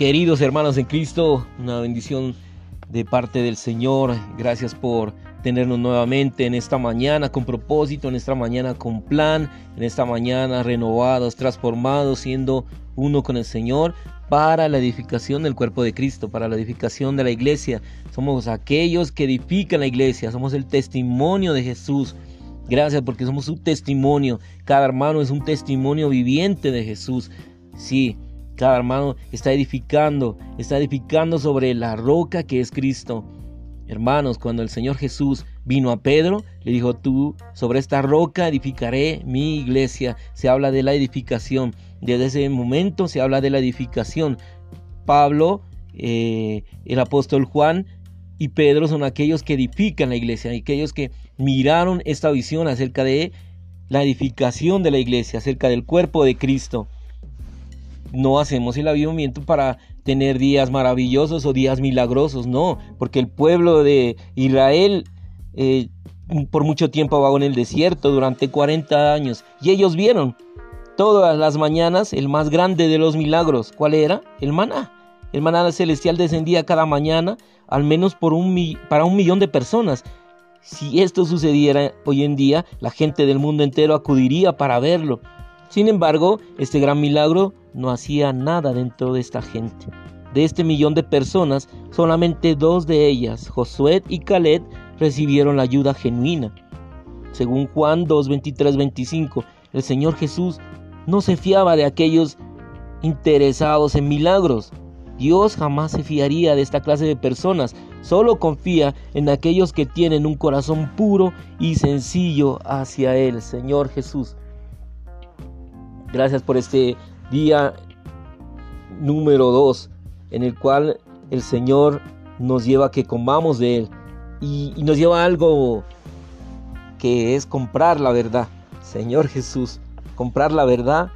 Queridos hermanos en Cristo, una bendición de parte del Señor. Gracias por tenernos nuevamente en esta mañana con propósito, en esta mañana con plan, en esta mañana renovados, transformados, siendo uno con el Señor para la edificación del cuerpo de Cristo, para la edificación de la iglesia. Somos aquellos que edifican la iglesia, somos el testimonio de Jesús. Gracias porque somos su testimonio. Cada hermano es un testimonio viviente de Jesús. Sí, hermano está edificando, está edificando sobre la roca que es Cristo. Hermanos, cuando el Señor Jesús vino a Pedro, le dijo, tú sobre esta roca edificaré mi iglesia. Se habla de la edificación. Desde ese momento se habla de la edificación. Pablo, eh, el apóstol Juan y Pedro son aquellos que edifican la iglesia, aquellos que miraron esta visión acerca de la edificación de la iglesia, acerca del cuerpo de Cristo no hacemos el avivamiento para tener días maravillosos o días milagrosos, no, porque el pueblo de Israel eh, por mucho tiempo vagó en el desierto durante 40 años y ellos vieron todas las mañanas el más grande de los milagros. ¿Cuál era? El maná. El maná celestial descendía cada mañana al menos por un, para un millón de personas. Si esto sucediera hoy en día, la gente del mundo entero acudiría para verlo. Sin embargo, este gran milagro no hacía nada dentro de esta gente. De este millón de personas, solamente dos de ellas, Josué y Caleb, recibieron la ayuda genuina. Según Juan 2, 23, 25, el Señor Jesús no se fiaba de aquellos interesados en milagros. Dios jamás se fiaría de esta clase de personas, solo confía en aquellos que tienen un corazón puro y sencillo hacia Él, Señor Jesús. Gracias por este día número 2 en el cual el Señor nos lleva a que comamos de Él y, nos lleva a algo que es comprar la verdad. Señor Jesús, comprar la verdad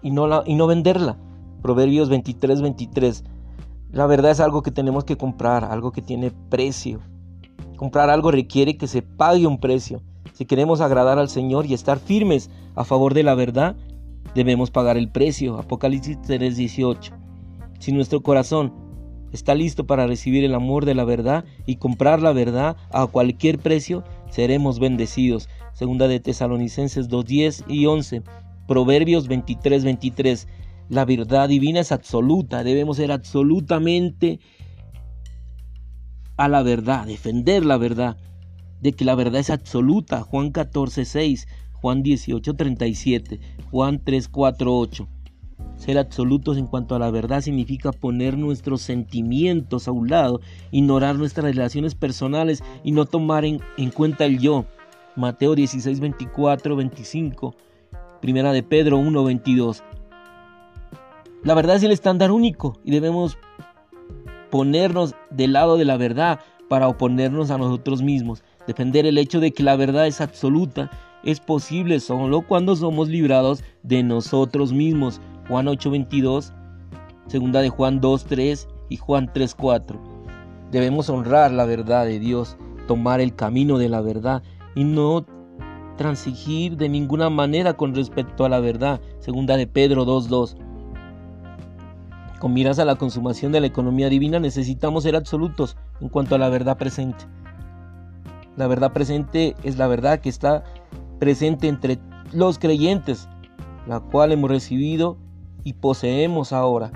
y, no, y no venderla. Proverbios 23, 23. La verdad es algo que tenemos que comprar, algo que tiene precio. Comprar algo requiere que se pague un precio. Si queremos agradar al Señor y estar firmes a favor de la verdad, debemos pagar el precio. Apocalipsis 3:18. Si nuestro corazón está listo para recibir el amor de la verdad y comprar la verdad a cualquier precio, seremos bendecidos. Segunda de Tesalonicenses 2:10 y 11. Proverbios 23:23. La verdad divina es absoluta, debemos ser absolutamente a la verdad, defender la verdad, de que la verdad es absoluta. Juan 14:6. Juan 18, 37, Juan 3, 4, 8. Ser absolutos en cuanto a la verdad significa poner nuestros sentimientos a un lado, ignorar nuestras relaciones personales y no tomar en, en cuenta el yo. Mateo 16, 24, 25. Primera de Pedro 1, 22. La verdad es el estándar único y debemos ponernos del lado de la verdad para oponernos a nosotros mismos. Defender el hecho de que la verdad es absoluta es posible solo cuando somos librados de nosotros mismos. Juan 8:22, segunda de Juan 2:3 y Juan 3:4. Debemos honrar la verdad de Dios, tomar el camino de la verdad y no transigir de ninguna manera con respecto a la verdad. Segunda de Pedro 2:2. Con miras a la consumación de la economía divina necesitamos ser absolutos en cuanto a la verdad presente. La verdad presente es la verdad que está presente entre los creyentes, la cual hemos recibido y poseemos ahora.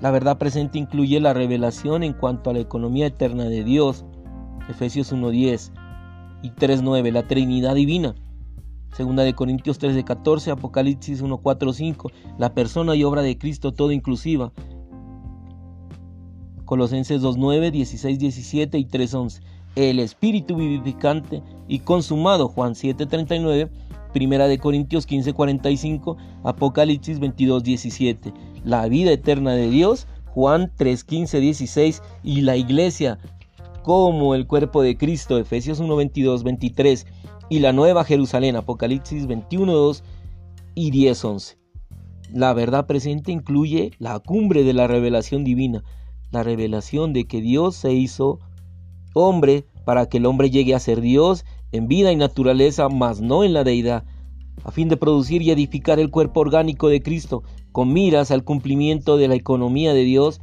La verdad presente incluye la revelación en cuanto a la economía eterna de Dios, Efesios 1.10 y 3.9, la Trinidad Divina. Segunda de Corintios 13:14, Apocalipsis 1:4-5, la persona y obra de Cristo todo inclusiva. Colosenses 2:9, 16:17 y 3:11 el Espíritu vivificante y consumado, Juan 7:39, Primera de Corintios 15:45, Apocalipsis 22:17, la vida eterna de Dios, Juan 3:15, 16 y la iglesia como el cuerpo de Cristo, Efesios 1:22, 23 y la nueva Jerusalén, Apocalipsis 21:2 y 10:11. La verdad presente incluye la cumbre de la revelación divina, la revelación de que Dios se hizo hombre para que el hombre llegue a ser Dios en vida y naturaleza, mas no en la deidad, a fin de producir y edificar el cuerpo orgánico de Cristo, con miras al cumplimiento de la economía de Dios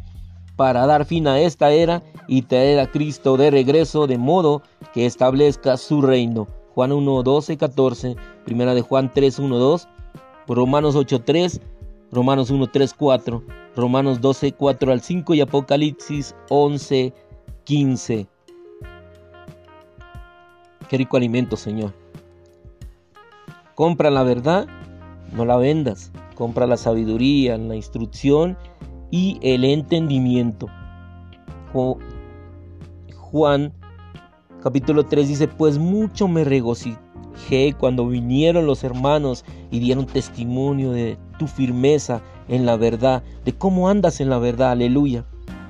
para dar fin a esta era y traer a Cristo de regreso de modo que establezca su reino. Juan 1, 12, 14, primera de Juan 3, 1, 2, Romanos 8, 3, Romanos 1, 3, 4, Romanos 12, 4 al 5 y Apocalipsis 11, 15. Qué rico alimento, Señor. Compra la verdad, no la vendas. Compra la sabiduría, la instrucción y el entendimiento. Juan capítulo 3 dice, pues mucho me regocijé cuando vinieron los hermanos y dieron testimonio de tu firmeza en la verdad, de cómo andas en la verdad, aleluya.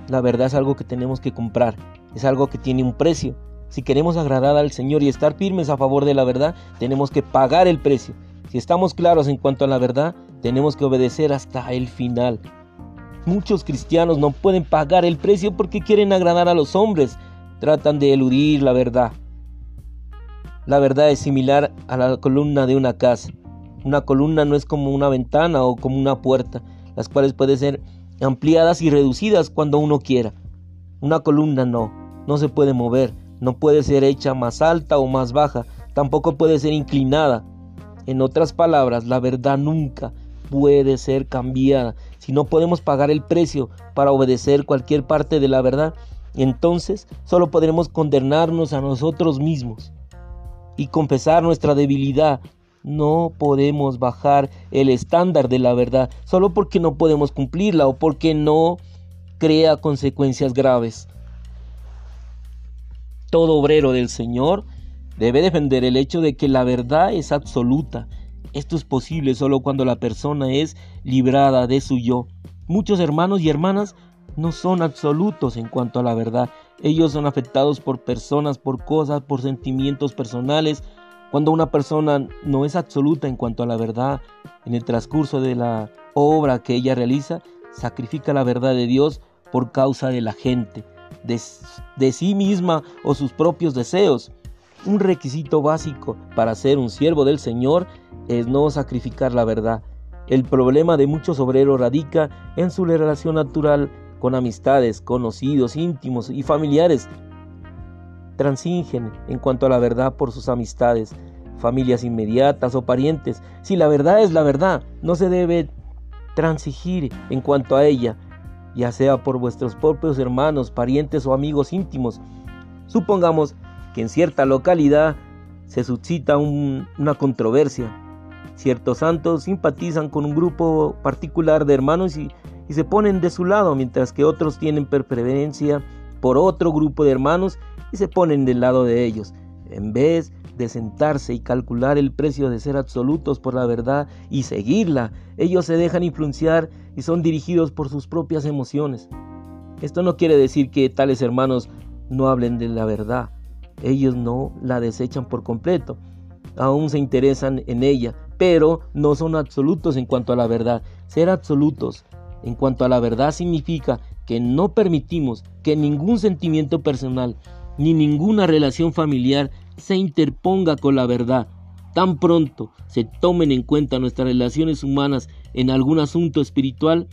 La verdad es algo que tenemos que comprar, es algo que tiene un precio. Si queremos agradar al Señor y estar firmes a favor de la verdad, tenemos que pagar el precio. Si estamos claros en cuanto a la verdad, tenemos que obedecer hasta el final. Muchos cristianos no pueden pagar el precio porque quieren agradar a los hombres, tratan de eludir la verdad. La verdad es similar a la columna de una casa. Una columna no es como una ventana o como una puerta, las cuales pueden ser ampliadas y reducidas cuando uno quiera. Una columna no, no se puede mover, no puede ser hecha más alta o más baja, tampoco puede ser inclinada. En otras palabras, la verdad nunca puede ser cambiada. Si no podemos pagar el precio para obedecer cualquier parte de la verdad, entonces solo podremos condenarnos a nosotros mismos y confesar nuestra debilidad. No podemos bajar el estándar de la verdad solo porque no podemos cumplirla o porque no crea consecuencias graves. Todo obrero del Señor debe defender el hecho de que la verdad es absoluta. Esto es posible solo cuando la persona es librada de su yo. Muchos hermanos y hermanas no son absolutos en cuanto a la verdad. Ellos son afectados por personas, por cosas, por sentimientos personales. Cuando una persona no es absoluta en cuanto a la verdad, en el transcurso de la obra que ella realiza, sacrifica la verdad de Dios por causa de la gente, de, sí misma o sus propios deseos. Un requisito básico para ser un siervo del Señor es no sacrificar la verdad. El problema de muchos obreros radica en su relación natural con amistades, conocidos, íntimos y familiares. Transingen en cuanto a la verdad por sus amistades, familias inmediatas o parientes. Si la verdad es la verdad, no se debe transigir en cuanto a ella, ya sea por vuestros propios hermanos, parientes o amigos íntimos. Supongamos que en cierta localidad se suscita una controversia. Ciertos santos simpatizan con un grupo particular de hermanos y, y se ponen de su lado, mientras que otros tienen preferencia por otro grupo de hermanos y se ponen del lado de ellos. En vez de sentarse y calcular el precio de ser absolutos por la verdad y seguirla, ellos se dejan influenciar y son dirigidos por sus propias emociones. Esto no quiere decir que tales hermanos no hablen de la verdad. Ellos no la desechan por completo. Aún se interesan en ella, pero no son absolutos en cuanto a la verdad. Ser absolutos en cuanto a la verdad significa que no permitimos que ningún sentimiento personal ni ninguna relación familiar se interponga con la verdad. Tan pronto se tomen en cuenta nuestras relaciones humanas en algún asunto espiritual,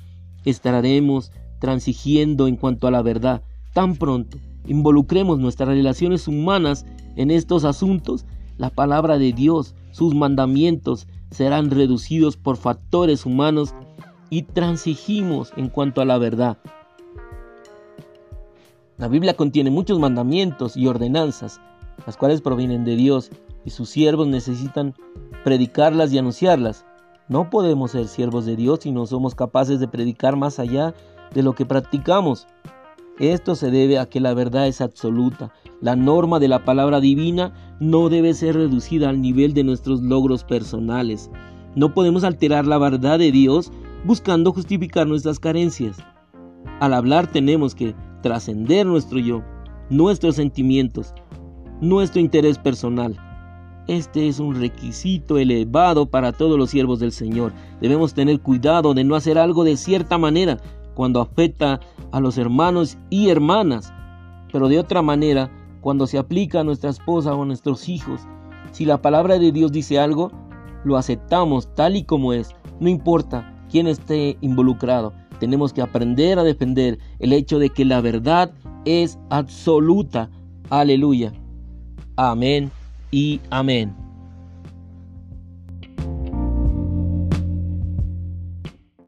estaremos transigiendo en cuanto a la verdad. Tan pronto involucremos nuestras relaciones humanas en estos asuntos, la palabra de Dios, sus mandamientos serán reducidos por factores humanos y transigimos en cuanto a la verdad. La Biblia contiene muchos mandamientos y ordenanzas, las cuales provienen de Dios, y sus siervos necesitan predicarlas y anunciarlas. No podemos ser siervos de Dios si no somos capaces de predicar más allá de lo que practicamos. Esto se debe a que la verdad es absoluta. La norma de la palabra divina no debe ser reducida al nivel de nuestros logros personales. No podemos alterar la verdad de Dios buscando justificar nuestras carencias. Al hablar tenemos que trascender nuestro yo, nuestros sentimientos, nuestro interés personal. Este es un requisito elevado para todos los siervos del Señor. Debemos tener cuidado de no hacer algo de cierta manera cuando afecta a los hermanos y hermanas, pero de otra manera cuando se aplica a nuestra esposa o a nuestros hijos. Si la palabra de Dios dice algo, lo aceptamos tal y como es, no importa quien esté involucrado. Tenemos que aprender a defender el hecho de que la verdad es absoluta. Aleluya. Amén y amén.